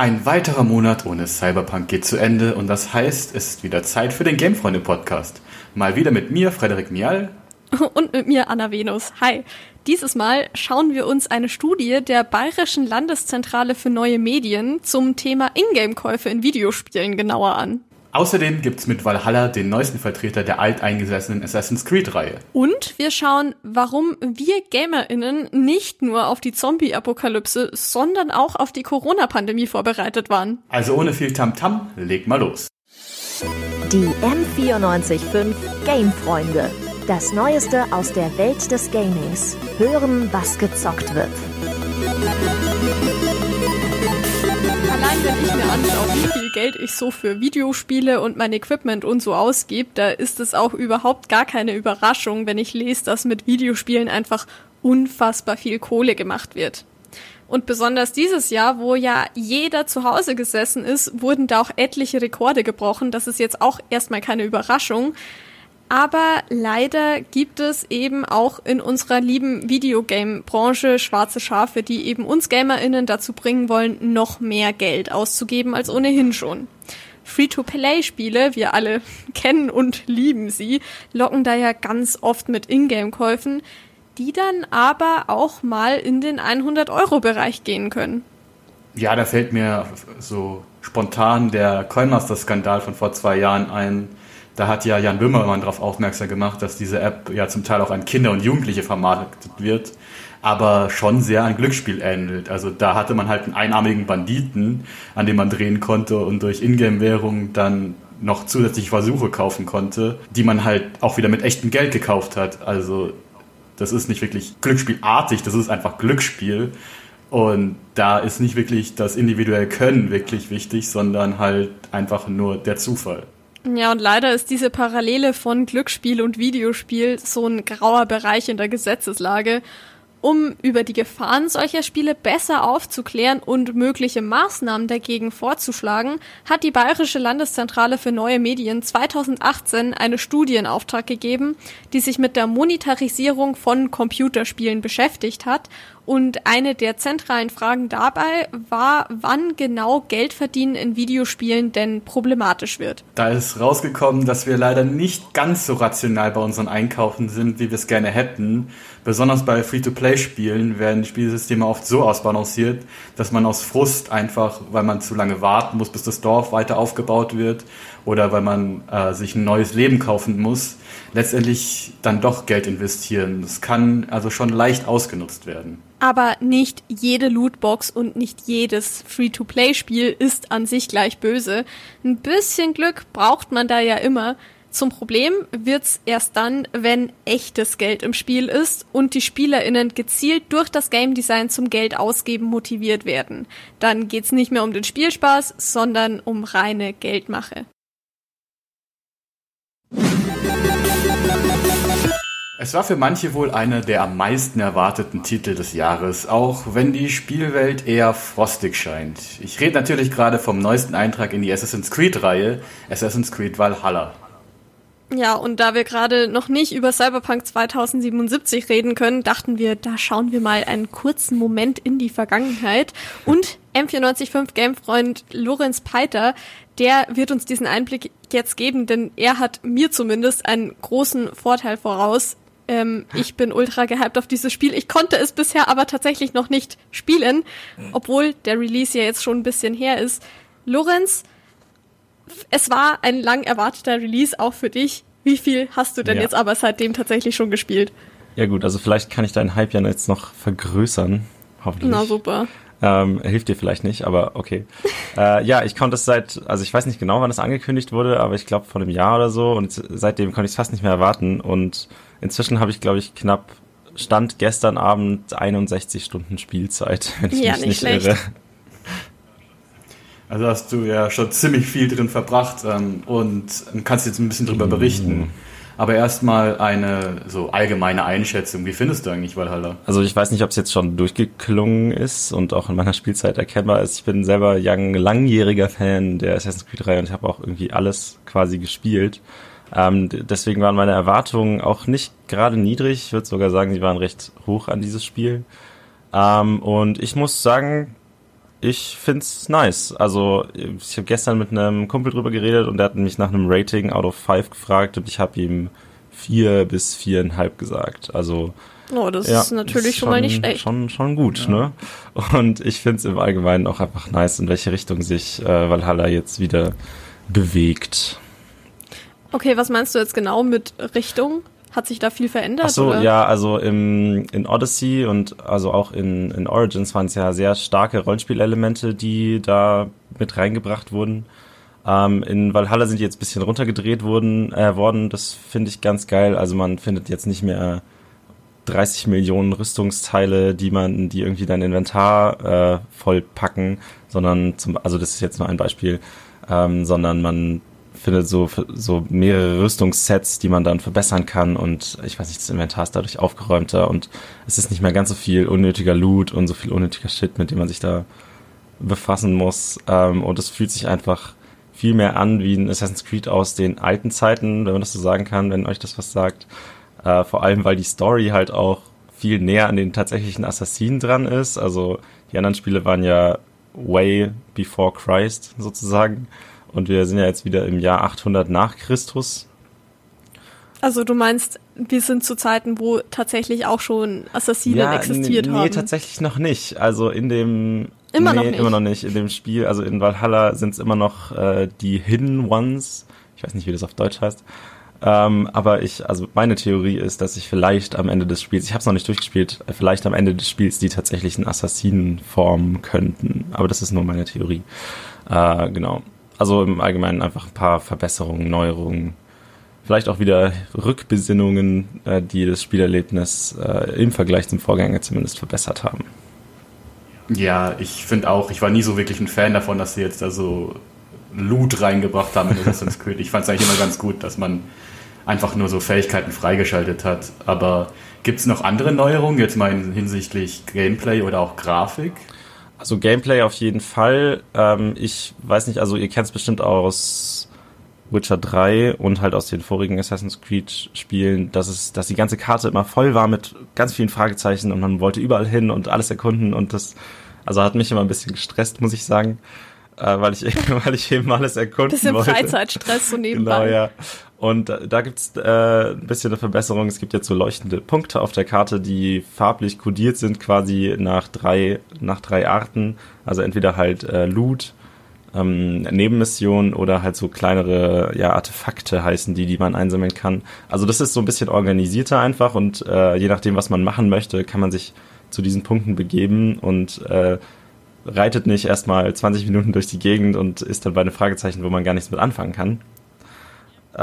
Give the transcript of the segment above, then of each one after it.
Ein weiterer Monat ohne Cyberpunk geht zu Ende und das heißt, es ist wieder Zeit für den Gamefreunde-Podcast. Mal wieder mit mir, Frederik Mial. Und mit mir, Anna Venus. Hi. Dieses Mal schauen wir uns eine Studie der Bayerischen Landeszentrale für neue Medien zum Thema Ingame-Käufe in Videospielen genauer an. Außerdem gibt's mit Valhalla den neuesten Vertreter der alteingesessenen Assassin's Creed-Reihe. Und wir schauen, warum wir GamerInnen nicht nur auf die Zombie-Apokalypse, sondern auch auf die Corona-Pandemie vorbereitet waren. Also ohne viel Tamtam, -Tam, leg mal los. Die M945 Game-Freunde. Das Neueste aus der Welt des Gamings. Hören, was gezockt wird. Wenn ich mir anschaue, wie viel Geld ich so für Videospiele und mein Equipment und so ausgebe, da ist es auch überhaupt gar keine Überraschung, wenn ich lese, dass mit Videospielen einfach unfassbar viel Kohle gemacht wird. Und besonders dieses Jahr, wo ja jeder zu Hause gesessen ist, wurden da auch etliche Rekorde gebrochen. Das ist jetzt auch erstmal keine Überraschung. Aber leider gibt es eben auch in unserer lieben Videogame-Branche schwarze Schafe, die eben uns GamerInnen dazu bringen wollen, noch mehr Geld auszugeben als ohnehin schon. Free-to-Play-Spiele, wir alle kennen und lieben sie, locken da ja ganz oft mit Ingame-Käufen, die dann aber auch mal in den 100-Euro-Bereich gehen können. Ja, da fällt mir so spontan der Coinmaster-Skandal von vor zwei Jahren ein, da hat ja Jan Böhmermann darauf aufmerksam gemacht, dass diese App ja zum Teil auch an Kinder und Jugendliche vermarktet wird, aber schon sehr an Glücksspiel ähnelt. Also da hatte man halt einen einarmigen Banditen, an dem man drehen konnte und durch Ingame-Währung dann noch zusätzliche Versuche kaufen konnte, die man halt auch wieder mit echtem Geld gekauft hat. Also das ist nicht wirklich Glücksspielartig, das ist einfach Glücksspiel. Und da ist nicht wirklich das individuelle Können wirklich wichtig, sondern halt einfach nur der Zufall. Ja, und leider ist diese Parallele von Glücksspiel und Videospiel so ein grauer Bereich in der Gesetzeslage. Um über die Gefahren solcher Spiele besser aufzuklären und mögliche Maßnahmen dagegen vorzuschlagen, hat die Bayerische Landeszentrale für neue Medien 2018 eine Studie in Auftrag gegeben, die sich mit der Monetarisierung von Computerspielen beschäftigt hat und eine der zentralen Fragen dabei war, wann genau Geldverdienen in Videospielen denn problematisch wird. Da ist rausgekommen, dass wir leider nicht ganz so rational bei unseren Einkaufen sind, wie wir es gerne hätten. Besonders bei Free-to-Play-Spielen werden die Spielsysteme oft so ausbalanciert, dass man aus Frust einfach, weil man zu lange warten muss, bis das Dorf weiter aufgebaut wird oder weil man äh, sich ein neues Leben kaufen muss, letztendlich dann doch Geld investieren. Das kann also schon leicht ausgenutzt werden. Aber nicht jede Lootbox und nicht jedes Free-to-Play-Spiel ist an sich gleich böse. Ein bisschen Glück braucht man da ja immer. Zum Problem wird's erst dann, wenn echtes Geld im Spiel ist und die SpielerInnen gezielt durch das Game Design zum Geld ausgeben motiviert werden. Dann geht's nicht mehr um den Spielspaß, sondern um reine Geldmache. Es war für manche wohl einer der am meisten erwarteten Titel des Jahres, auch wenn die Spielwelt eher frostig scheint. Ich rede natürlich gerade vom neuesten Eintrag in die Assassin's Creed-Reihe, Assassin's Creed Valhalla. Ja, und da wir gerade noch nicht über Cyberpunk 2077 reden können, dachten wir, da schauen wir mal einen kurzen Moment in die Vergangenheit. Und M495 Gamefreund Lorenz Peiter, der wird uns diesen Einblick jetzt geben, denn er hat mir zumindest einen großen Vorteil voraus. Ähm, ich bin ultra gehypt auf dieses Spiel. Ich konnte es bisher aber tatsächlich noch nicht spielen, obwohl der Release ja jetzt schon ein bisschen her ist. Lorenz, es war ein lang erwarteter Release auch für dich. Wie viel hast du denn ja. jetzt aber seitdem tatsächlich schon gespielt? Ja gut, also vielleicht kann ich deinen Hype ja jetzt noch vergrößern. Hoffentlich. Na super. Ähm, hilft dir vielleicht nicht, aber okay. äh, ja, ich konnte es seit, also ich weiß nicht genau, wann es angekündigt wurde, aber ich glaube vor einem Jahr oder so und seitdem konnte ich es fast nicht mehr erwarten und inzwischen habe ich, glaube ich, knapp Stand gestern Abend 61 Stunden Spielzeit, wenn ich ja, mich nicht, nicht irre. Also hast du ja schon ziemlich viel drin verbracht ähm, und kannst jetzt ein bisschen drüber mhm. berichten. Aber erstmal eine so allgemeine Einschätzung. Wie findest du eigentlich Valhalla? Also ich weiß nicht, ob es jetzt schon durchgeklungen ist und auch in meiner Spielzeit erkennbar ist. Ich bin selber young, langjähriger Fan der Assassin's Creed 3 und ich habe auch irgendwie alles quasi gespielt. Ähm, deswegen waren meine Erwartungen auch nicht gerade niedrig. Ich würde sogar sagen, sie waren recht hoch an dieses Spiel. Ähm, und ich muss sagen, ich find's nice. Also ich habe gestern mit einem Kumpel drüber geredet und der hat mich nach einem Rating out of five gefragt und ich habe ihm vier bis viereinhalb gesagt. Also Oh, das ja, ist natürlich ist schon, schon, mal nicht schlecht. Schon, schon gut, ja. ne? Und ich find's im Allgemeinen auch einfach nice, in welche Richtung sich äh, Valhalla jetzt wieder bewegt. Okay, was meinst du jetzt genau mit Richtung? Hat sich da viel verändert? Ach so, oder? ja, also im, in Odyssey und also auch in, in Origins waren es ja sehr starke Rollenspielelemente, die da mit reingebracht wurden. Ähm, in Valhalla sind die jetzt ein bisschen runtergedreht wurden, äh, worden. Das finde ich ganz geil. Also man findet jetzt nicht mehr 30 Millionen Rüstungsteile, die man, die irgendwie dein Inventar äh, vollpacken, sondern zum, also das ist jetzt nur ein Beispiel, ähm, sondern man findet so, so mehrere Rüstungssets, die man dann verbessern kann und ich weiß nicht, das Inventar ist dadurch aufgeräumter und es ist nicht mehr ganz so viel unnötiger Loot und so viel unnötiger Shit, mit dem man sich da befassen muss ähm, und es fühlt sich einfach viel mehr an wie ein Assassin's Creed aus den alten Zeiten, wenn man das so sagen kann, wenn euch das was sagt. Äh, vor allem, weil die Story halt auch viel näher an den tatsächlichen Assassinen dran ist. Also die anderen Spiele waren ja way before Christ sozusagen. Und wir sind ja jetzt wieder im Jahr 800 nach Christus. Also du meinst, wir sind zu Zeiten, wo tatsächlich auch schon Assassinen ja, existiert nee, haben? Nee, tatsächlich noch nicht. Also in dem... Immer nee, noch nicht? immer noch nicht. In dem Spiel, also in Valhalla sind es immer noch äh, die Hidden Ones. Ich weiß nicht, wie das auf Deutsch heißt. Ähm, aber ich, also meine Theorie ist, dass ich vielleicht am Ende des Spiels, ich habe es noch nicht durchgespielt, äh, vielleicht am Ende des Spiels die tatsächlichen Assassinen formen könnten. Aber das ist nur meine Theorie. Äh, genau. Also im Allgemeinen einfach ein paar Verbesserungen, Neuerungen, vielleicht auch wieder Rückbesinnungen, äh, die das Spielerlebnis äh, im Vergleich zum Vorgänger zumindest verbessert haben. Ja, ich finde auch, ich war nie so wirklich ein Fan davon, dass sie jetzt da so Loot reingebracht haben in Assassin's Creed. Ich fand es eigentlich immer ganz gut, dass man einfach nur so Fähigkeiten freigeschaltet hat. Aber gibt es noch andere Neuerungen, jetzt mal hinsichtlich Gameplay oder auch Grafik? Also Gameplay auf jeden Fall. Ähm, ich weiß nicht, also ihr kennt es bestimmt aus Witcher 3 und halt aus den vorigen Assassin's Creed Spielen, dass es, dass die ganze Karte immer voll war mit ganz vielen Fragezeichen und man wollte überall hin und alles erkunden und das, also hat mich immer ein bisschen gestresst, muss ich sagen, äh, weil ich, weil ich eben alles erkunden bisschen wollte. Bisschen Freizeitstress so nebenbei. Genau, ja. Und da gibt's äh, ein bisschen eine Verbesserung. Es gibt jetzt so leuchtende Punkte auf der Karte, die farblich kodiert sind, quasi nach drei, nach drei Arten. Also entweder halt äh, Loot, ähm, Nebenmissionen oder halt so kleinere ja, Artefakte heißen die, die man einsammeln kann. Also das ist so ein bisschen organisierter einfach und äh, je nachdem, was man machen möchte, kann man sich zu diesen Punkten begeben und äh, reitet nicht erstmal 20 Minuten durch die Gegend und ist dann bei einem Fragezeichen, wo man gar nichts mit anfangen kann,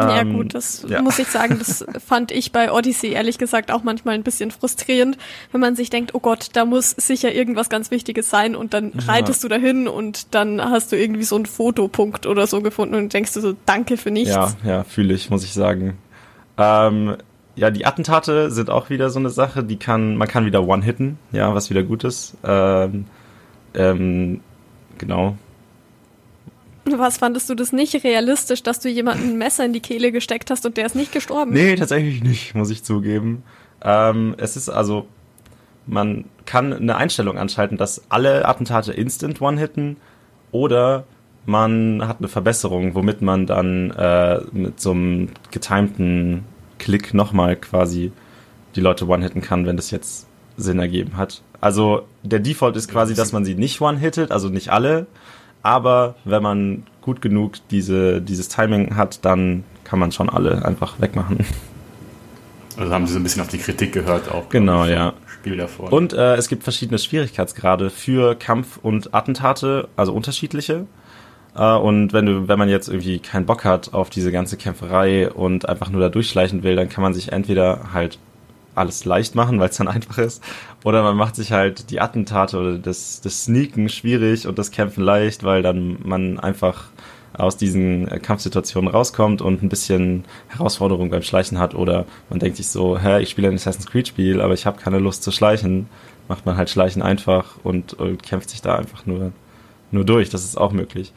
ja ähm, gut, das ja. muss ich sagen, das fand ich bei Odyssey ehrlich gesagt auch manchmal ein bisschen frustrierend, wenn man sich denkt, oh Gott, da muss sicher irgendwas ganz Wichtiges sein und dann ja. reitest du dahin und dann hast du irgendwie so einen Fotopunkt oder so gefunden und denkst du so, danke für nichts. Ja, ja, fühle ich, muss ich sagen. Ähm, ja, die Attentate sind auch wieder so eine Sache, die kann, man kann wieder one-hitten, ja, was wieder gut ist. Ähm, ähm, genau, was fandest du das nicht realistisch, dass du jemanden ein Messer in die Kehle gesteckt hast und der ist nicht gestorben? Nee, tatsächlich nicht, muss ich zugeben. Ähm, es ist also, man kann eine Einstellung anschalten, dass alle Attentate instant one-hitten oder man hat eine Verbesserung, womit man dann äh, mit so einem getimten Klick nochmal quasi die Leute one-hitten kann, wenn das jetzt Sinn ergeben hat. Also der Default ist quasi, dass man sie nicht one-hittet, also nicht alle, aber wenn man gut genug diese, dieses Timing hat, dann kann man schon alle einfach wegmachen. Also haben sie so ein bisschen auf die Kritik gehört auch. Genau, ja. Spiel davor. Und äh, es gibt verschiedene Schwierigkeitsgrade für Kampf und Attentate, also unterschiedliche. Äh, und wenn du, wenn man jetzt irgendwie keinen Bock hat auf diese ganze Kämpferei und einfach nur da durchschleichen will, dann kann man sich entweder halt alles leicht machen, weil es dann einfach ist. Oder man macht sich halt die Attentate oder das, das Sneaken schwierig und das Kämpfen leicht, weil dann man einfach aus diesen Kampfsituationen rauskommt und ein bisschen Herausforderung beim Schleichen hat oder man denkt sich so, hä, ich spiele ein Assassin's Creed Spiel, aber ich habe keine Lust zu schleichen, macht man halt Schleichen einfach und, und kämpft sich da einfach nur, nur durch. Das ist auch möglich.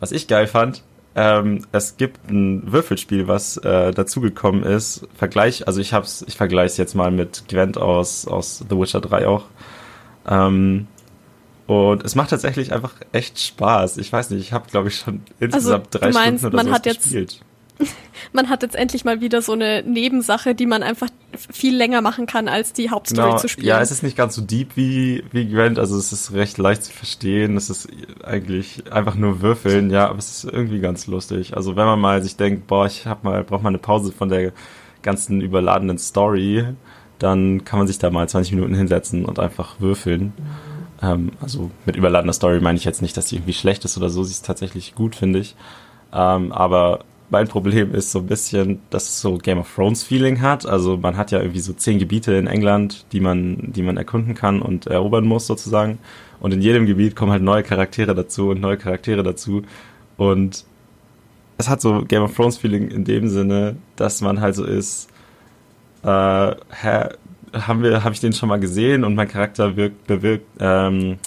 Was ich geil fand, ähm, es gibt ein Würfelspiel, was äh, dazugekommen ist. Vergleich, also ich hab's, ich vergleiche es jetzt mal mit Gwent aus, aus The Witcher 3 auch. Ähm, Und es macht tatsächlich einfach echt Spaß. Ich weiß nicht, ich habe, glaube ich, schon insgesamt also, drei meinst, Stunden oder man hat gespielt. Man hat jetzt endlich mal wieder so eine Nebensache, die man einfach viel länger machen kann, als die Hauptstory genau, zu spielen. Ja, es ist nicht ganz so deep wie, wie Gwent, also es ist recht leicht zu verstehen. Es ist eigentlich einfach nur würfeln, ja, aber es ist irgendwie ganz lustig. Also wenn man mal sich denkt, boah, ich hab mal, brauche mal eine Pause von der ganzen überladenen Story, dann kann man sich da mal 20 Minuten hinsetzen und einfach würfeln. Ähm, also mit überladener Story meine ich jetzt nicht, dass die irgendwie schlecht ist oder so, sie ist tatsächlich gut, finde ich. Ähm, aber mein Problem ist so ein bisschen, dass es so Game of Thrones Feeling hat. Also man hat ja irgendwie so zehn Gebiete in England, die man, die man erkunden kann und erobern muss sozusagen. Und in jedem Gebiet kommen halt neue Charaktere dazu und neue Charaktere dazu. Und es hat so Game of Thrones Feeling in dem Sinne, dass man halt so ist, äh, hä, haben wir, habe ich den schon mal gesehen und mein Charakter wirkt, bewirkt, ähm,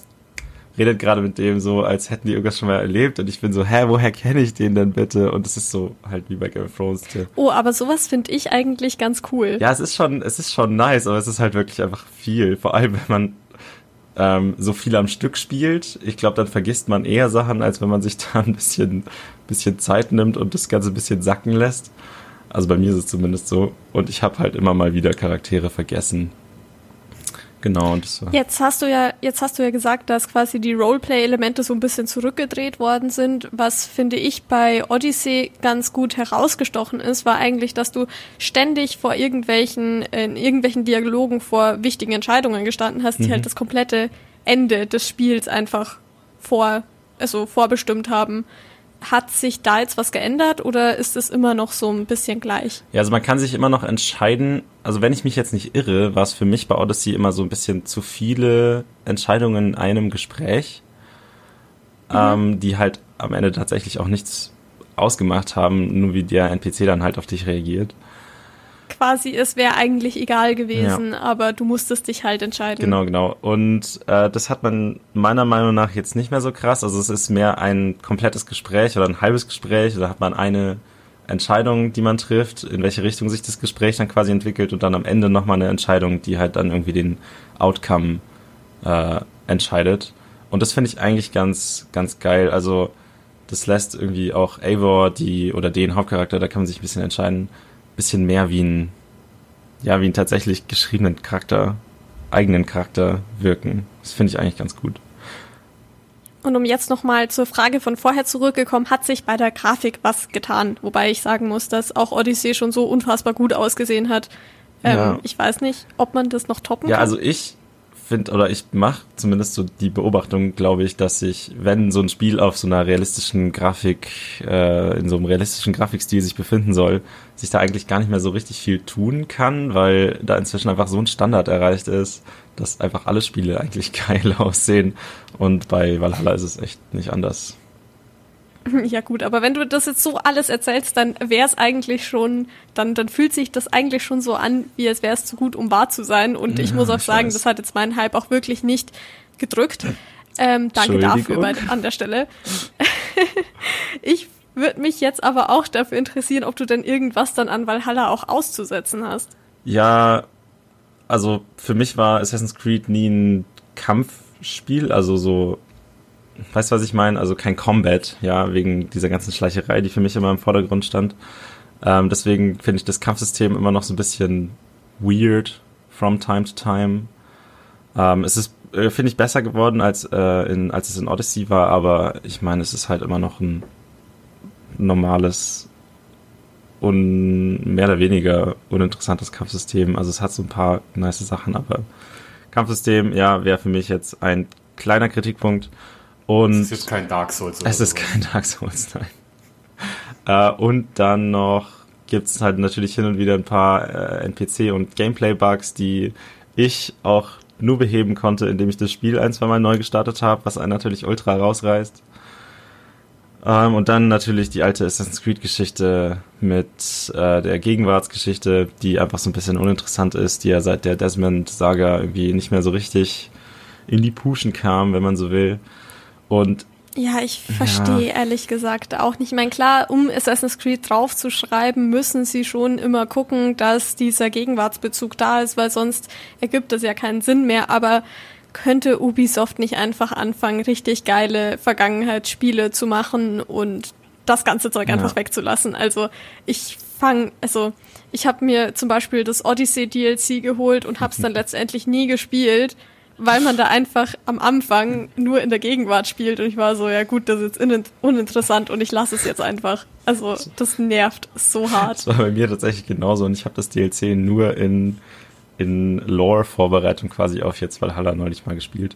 redet gerade mit dem so, als hätten die irgendwas schon mal erlebt und ich bin so, hä, woher kenne ich den denn bitte? Und es ist so halt wie bei Game of Thrones. Oh, aber sowas finde ich eigentlich ganz cool. Ja, es ist schon, es ist schon nice, aber es ist halt wirklich einfach viel. Vor allem, wenn man ähm, so viel am Stück spielt. Ich glaube, dann vergisst man eher Sachen, als wenn man sich da ein bisschen, bisschen Zeit nimmt und das Ganze ein bisschen sacken lässt. Also bei mir ist es zumindest so. Und ich habe halt immer mal wieder Charaktere vergessen. Genau. Und das war jetzt hast du ja, jetzt hast du ja gesagt, dass quasi die Roleplay-Elemente so ein bisschen zurückgedreht worden sind. Was finde ich bei Odyssey ganz gut herausgestochen ist, war eigentlich, dass du ständig vor irgendwelchen, in irgendwelchen Dialogen vor wichtigen Entscheidungen gestanden hast, die mhm. halt das komplette Ende des Spiels einfach vor, also vorbestimmt haben. Hat sich da jetzt was geändert oder ist es immer noch so ein bisschen gleich? Ja, also man kann sich immer noch entscheiden. Also wenn ich mich jetzt nicht irre, war es für mich bei Odyssey immer so ein bisschen zu viele Entscheidungen in einem Gespräch, mhm. ähm, die halt am Ende tatsächlich auch nichts ausgemacht haben, nur wie der NPC dann halt auf dich reagiert quasi, es wäre eigentlich egal gewesen, ja. aber du musstest dich halt entscheiden. Genau, genau. Und äh, das hat man meiner Meinung nach jetzt nicht mehr so krass. Also es ist mehr ein komplettes Gespräch oder ein halbes Gespräch. Da hat man eine Entscheidung, die man trifft, in welche Richtung sich das Gespräch dann quasi entwickelt und dann am Ende nochmal eine Entscheidung, die halt dann irgendwie den Outcome äh, entscheidet. Und das finde ich eigentlich ganz, ganz geil. Also das lässt irgendwie auch Eivor, die oder den Hauptcharakter, da kann man sich ein bisschen entscheiden, bisschen mehr wie ein, ja, wie einen tatsächlich geschriebenen Charakter, eigenen Charakter wirken. Das finde ich eigentlich ganz gut. Und um jetzt nochmal zur Frage von vorher zurückgekommen, hat sich bei der Grafik was getan? Wobei ich sagen muss, dass auch Odyssey schon so unfassbar gut ausgesehen hat. Ähm, ja. Ich weiß nicht, ob man das noch toppen ja, kann. Ja, also ich finde, oder ich mache zumindest so die Beobachtung, glaube ich, dass sich, wenn so ein Spiel auf so einer realistischen Grafik, äh, in so einem realistischen Grafikstil sich befinden soll, sich da eigentlich gar nicht mehr so richtig viel tun kann, weil da inzwischen einfach so ein Standard erreicht ist, dass einfach alle Spiele eigentlich geil aussehen. Und bei Valhalla ist es echt nicht anders. Ja gut, aber wenn du das jetzt so alles erzählst, dann wäre es eigentlich schon, dann, dann fühlt sich das eigentlich schon so an, wie als wäre es zu gut, um wahr zu sein. Und ich muss auch sagen, das hat jetzt meinen Hype auch wirklich nicht gedrückt. Ähm, danke dafür bei, an der Stelle. ich würde mich jetzt aber auch dafür interessieren, ob du denn irgendwas dann an Valhalla auch auszusetzen hast. Ja, also für mich war Assassin's Creed nie ein Kampfspiel, also so weißt du, was ich meine? Also kein Combat, ja, wegen dieser ganzen Schleicherei, die für mich immer im Vordergrund stand. Ähm, deswegen finde ich das Kampfsystem immer noch so ein bisschen weird from time to time. Ähm, es ist, äh, finde ich, besser geworden, als, äh, in, als es in Odyssey war, aber ich meine, es ist halt immer noch ein normales und mehr oder weniger uninteressantes Kampfsystem. Also es hat so ein paar nice Sachen, aber Kampfsystem, ja, wäre für mich jetzt ein kleiner Kritikpunkt. Und es ist jetzt kein Dark Souls. Es ist so. kein Dark Souls, nein. äh, und dann noch gibt es halt natürlich hin und wieder ein paar äh, NPC- und Gameplay-Bugs, die ich auch nur beheben konnte, indem ich das Spiel ein, zwei Mal neu gestartet habe, was einen natürlich ultra rausreißt. Ähm, und dann natürlich die alte Assassin's Creed-Geschichte mit äh, der Gegenwartsgeschichte, die einfach so ein bisschen uninteressant ist, die ja seit der Desmond-Saga irgendwie nicht mehr so richtig in die Puschen kam, wenn man so will. Und ja, ich verstehe ja. ehrlich gesagt auch nicht. Ich meine, klar, um Assassin's Creed draufzuschreiben, müssen sie schon immer gucken, dass dieser Gegenwartsbezug da ist, weil sonst ergibt das ja keinen Sinn mehr. Aber könnte Ubisoft nicht einfach anfangen, richtig geile Vergangenheitsspiele zu machen und das ganze Zeug einfach ja. wegzulassen. Also ich fange, also ich habe mir zum Beispiel das Odyssey DLC geholt und habe es dann letztendlich nie gespielt, weil man da einfach am Anfang nur in der Gegenwart spielt und ich war so, ja gut, das ist jetzt uninteressant und ich lasse es jetzt einfach. Also das nervt so hart. Das war bei mir tatsächlich genauso und ich habe das DLC nur in, in Lore-Vorbereitung quasi auf jetzt Valhalla neulich mal gespielt.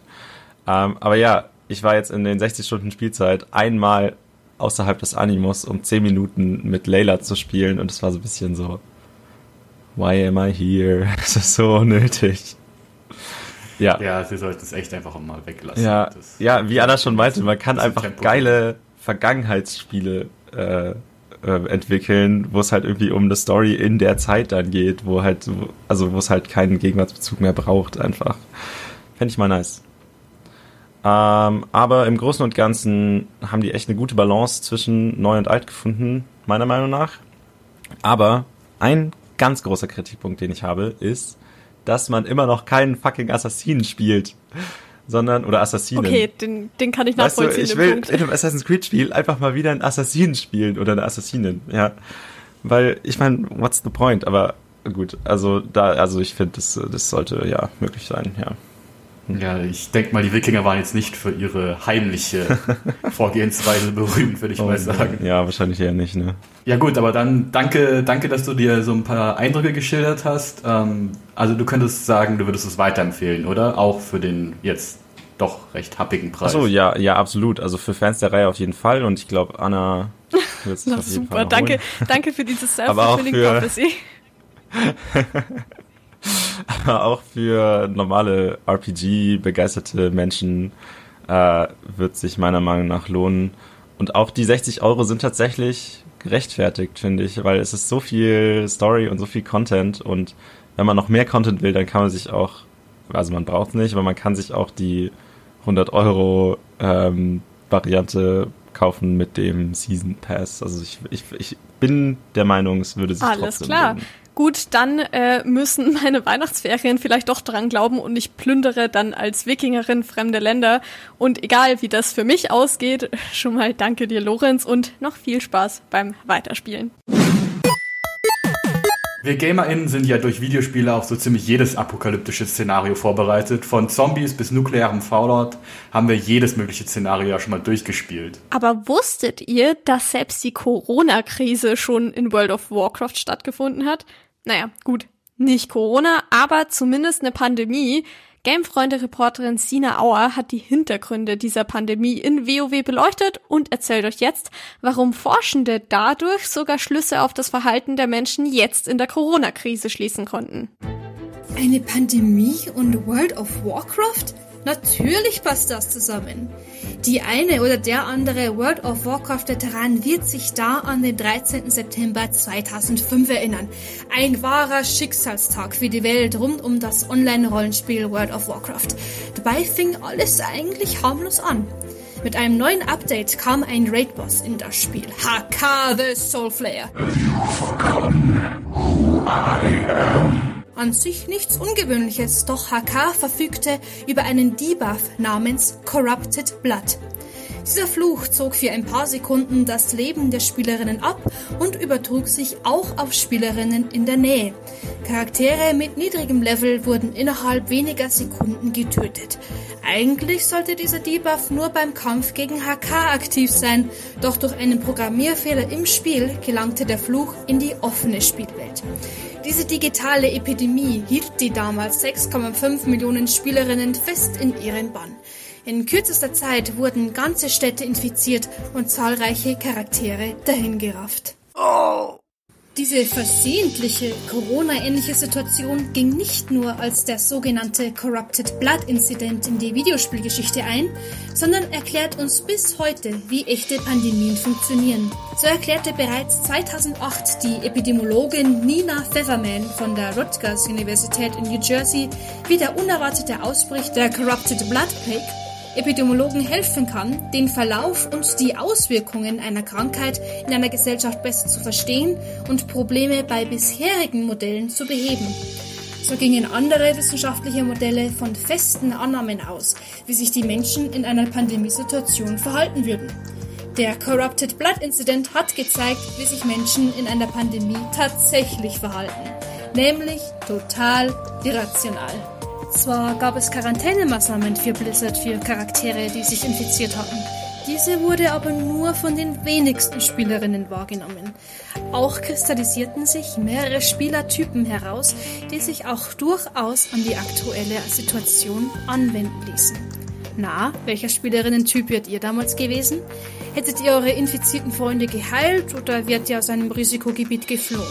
Ähm, aber ja, ich war jetzt in den 60 Stunden Spielzeit einmal außerhalb des Animus, um 10 Minuten mit Layla zu spielen und es war so ein bisschen so, why am I here? Es ist so nötig. Ja. Ja, sie sollten es echt einfach mal weglassen. Ja, das, ja wie Anna schon meinte, man kann einfach geile Vergangenheitsspiele äh, äh, entwickeln, wo es halt irgendwie um eine Story in der Zeit dann geht, wo halt, also wo es halt keinen Gegenwartsbezug mehr braucht, einfach. Fände ich mal nice. Ähm, aber im Großen und Ganzen haben die echt eine gute Balance zwischen neu und alt gefunden, meiner Meinung nach. Aber ein ganz großer Kritikpunkt, den ich habe, ist, dass man immer noch keinen fucking Assassinen spielt. Sondern, oder Assassinen. Okay, den, den kann ich nachvollziehen. Weißt du, ich will Punkt. in einem Assassin's Creed Spiel einfach mal wieder einen Assassinen spielen oder eine Assassinin, ja. Weil, ich meine, what's the point? Aber gut, also da, also ich finde, das, das sollte ja möglich sein, ja. Ja, ich denke mal, die Wikinger waren jetzt nicht für ihre heimliche Vorgehensweise berühmt, würde ich oh, mal sagen. Ja, wahrscheinlich eher nicht, ne? Ja gut, aber dann danke, danke, dass du dir so ein paar Eindrücke geschildert hast. Ähm, also du könntest sagen, du würdest es weiterempfehlen, oder? Auch für den jetzt doch recht happigen Preis. Achso, ja, ja, absolut. Also für Fans der Reihe auf jeden Fall und ich glaube, Anna wird es auf jeden super. Fall danke, danke für dieses Self-Fulfilling Prophecy. Aber auch für normale RPG-begeisterte Menschen äh, wird sich meiner Meinung nach lohnen. Und auch die 60 Euro sind tatsächlich gerechtfertigt, finde ich, weil es ist so viel Story und so viel Content und wenn man noch mehr Content will, dann kann man sich auch, also man braucht es nicht, aber man kann sich auch die 100 Euro ähm, Variante kaufen mit dem Season Pass. Also ich, ich, ich bin der Meinung, es würde sich Alles trotzdem klar. Lohnen gut, dann äh, müssen meine Weihnachtsferien vielleicht doch dran glauben und ich plündere dann als Wikingerin fremde Länder. Und egal wie das für mich ausgeht, schon mal danke dir, Lorenz, und noch viel Spaß beim Weiterspielen. Wir GamerInnen sind ja durch Videospiele auf so ziemlich jedes apokalyptische Szenario vorbereitet. Von Zombies bis nuklearem Fallout haben wir jedes mögliche Szenario ja schon mal durchgespielt. Aber wusstet ihr, dass selbst die Corona-Krise schon in World of Warcraft stattgefunden hat? Naja, gut, nicht Corona, aber zumindest eine Pandemie, Gamefreunde-Reporterin Sina Auer hat die Hintergründe dieser Pandemie in WoW beleuchtet und erzählt euch jetzt, warum Forschende dadurch sogar Schlüsse auf das Verhalten der Menschen jetzt in der Corona-Krise schließen konnten. Eine Pandemie und World of Warcraft? Natürlich passt das zusammen. Die eine oder der andere World of Warcraft-Veteran wird sich da an den 13. September 2005 erinnern. Ein wahrer Schicksalstag für die Welt rund um das Online-Rollenspiel World of Warcraft. Dabei fing alles eigentlich harmlos an. Mit einem neuen Update kam ein Raid-Boss in das Spiel. HK the Soulflayer. Have you forgotten who I am? An sich nichts Ungewöhnliches, doch HK verfügte über einen Debuff namens Corrupted Blood. Dieser Fluch zog für ein paar Sekunden das Leben der Spielerinnen ab und übertrug sich auch auf Spielerinnen in der Nähe. Charaktere mit niedrigem Level wurden innerhalb weniger Sekunden getötet. Eigentlich sollte dieser Debuff nur beim Kampf gegen HK aktiv sein, doch durch einen Programmierfehler im Spiel gelangte der Fluch in die offene Spielwelt. Diese digitale Epidemie hielt die damals 6,5 Millionen Spielerinnen fest in ihren Bann. In kürzester Zeit wurden ganze Städte infiziert und zahlreiche Charaktere dahingerafft. Oh. Diese versehentliche Corona-ähnliche Situation ging nicht nur als der sogenannte Corrupted Blood Incident in die Videospielgeschichte ein, sondern erklärt uns bis heute, wie echte Pandemien funktionieren. So erklärte bereits 2008 die Epidemiologin Nina Featherman von der Rutgers Universität in New Jersey, wie der unerwartete Ausbruch der Corrupted Blood Plague Epidemiologen helfen kann, den Verlauf und die Auswirkungen einer Krankheit in einer Gesellschaft besser zu verstehen und Probleme bei bisherigen Modellen zu beheben. So gingen andere wissenschaftliche Modelle von festen Annahmen aus, wie sich die Menschen in einer Pandemiesituation verhalten würden. Der Corrupted Blood Incident hat gezeigt, wie sich Menschen in einer Pandemie tatsächlich verhalten, nämlich total irrational. Zwar gab es Quarantänemaßnahmen für Blizzard für Charaktere, die sich infiziert hatten, diese wurde aber nur von den wenigsten Spielerinnen wahrgenommen. Auch kristallisierten sich mehrere Spielertypen heraus, die sich auch durchaus an die aktuelle Situation anwenden ließen. Na, welcher Spielerinnentyp wärt ihr damals gewesen? Hättet ihr eure infizierten Freunde geheilt oder wärt ihr aus einem Risikogebiet geflohen?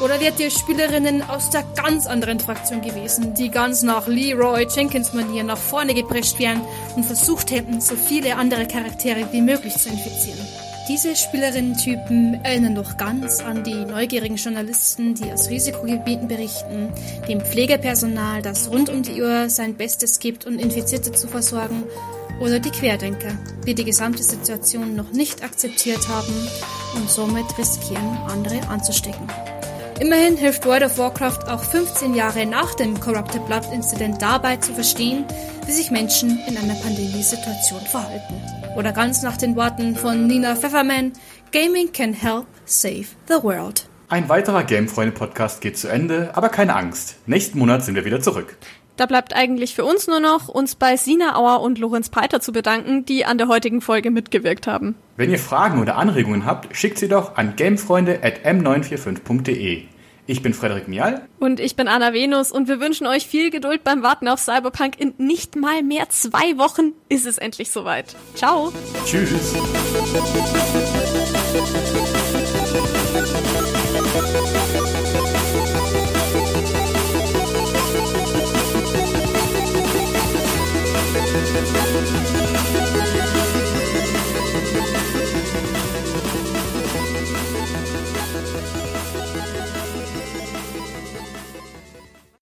Oder wärt ihr Spielerinnen aus der ganz anderen Fraktion gewesen, die ganz nach Leroy Jenkins Manier nach vorne geprescht wären und versucht hätten, so viele andere Charaktere wie möglich zu infizieren? Diese Spielerinnen-Typen erinnern doch ganz an die neugierigen Journalisten, die aus Risikogebieten berichten, dem Pflegepersonal, das rund um die Uhr sein Bestes gibt, um Infizierte zu versorgen, oder die Querdenker, die die gesamte Situation noch nicht akzeptiert haben und somit riskieren, andere anzustecken. Immerhin hilft World of Warcraft auch 15 Jahre nach dem Corrupted Blood Incident dabei zu verstehen, wie sich Menschen in einer Pandemiesituation verhalten. Oder ganz nach den Worten von Nina Pfefferman, Gaming can help save the world. Ein weiterer Gamefreunde-Podcast geht zu Ende, aber keine Angst. Nächsten Monat sind wir wieder zurück. Da bleibt eigentlich für uns nur noch, uns bei Sina Auer und Lorenz Peiter zu bedanken, die an der heutigen Folge mitgewirkt haben. Wenn ihr Fragen oder Anregungen habt, schickt sie doch an gamefreunde.m945.de. Ich bin Frederik Mial. Und ich bin Anna Venus und wir wünschen euch viel Geduld beim Warten auf Cyberpunk. In nicht mal mehr zwei Wochen ist es endlich soweit. Ciao. Tschüss.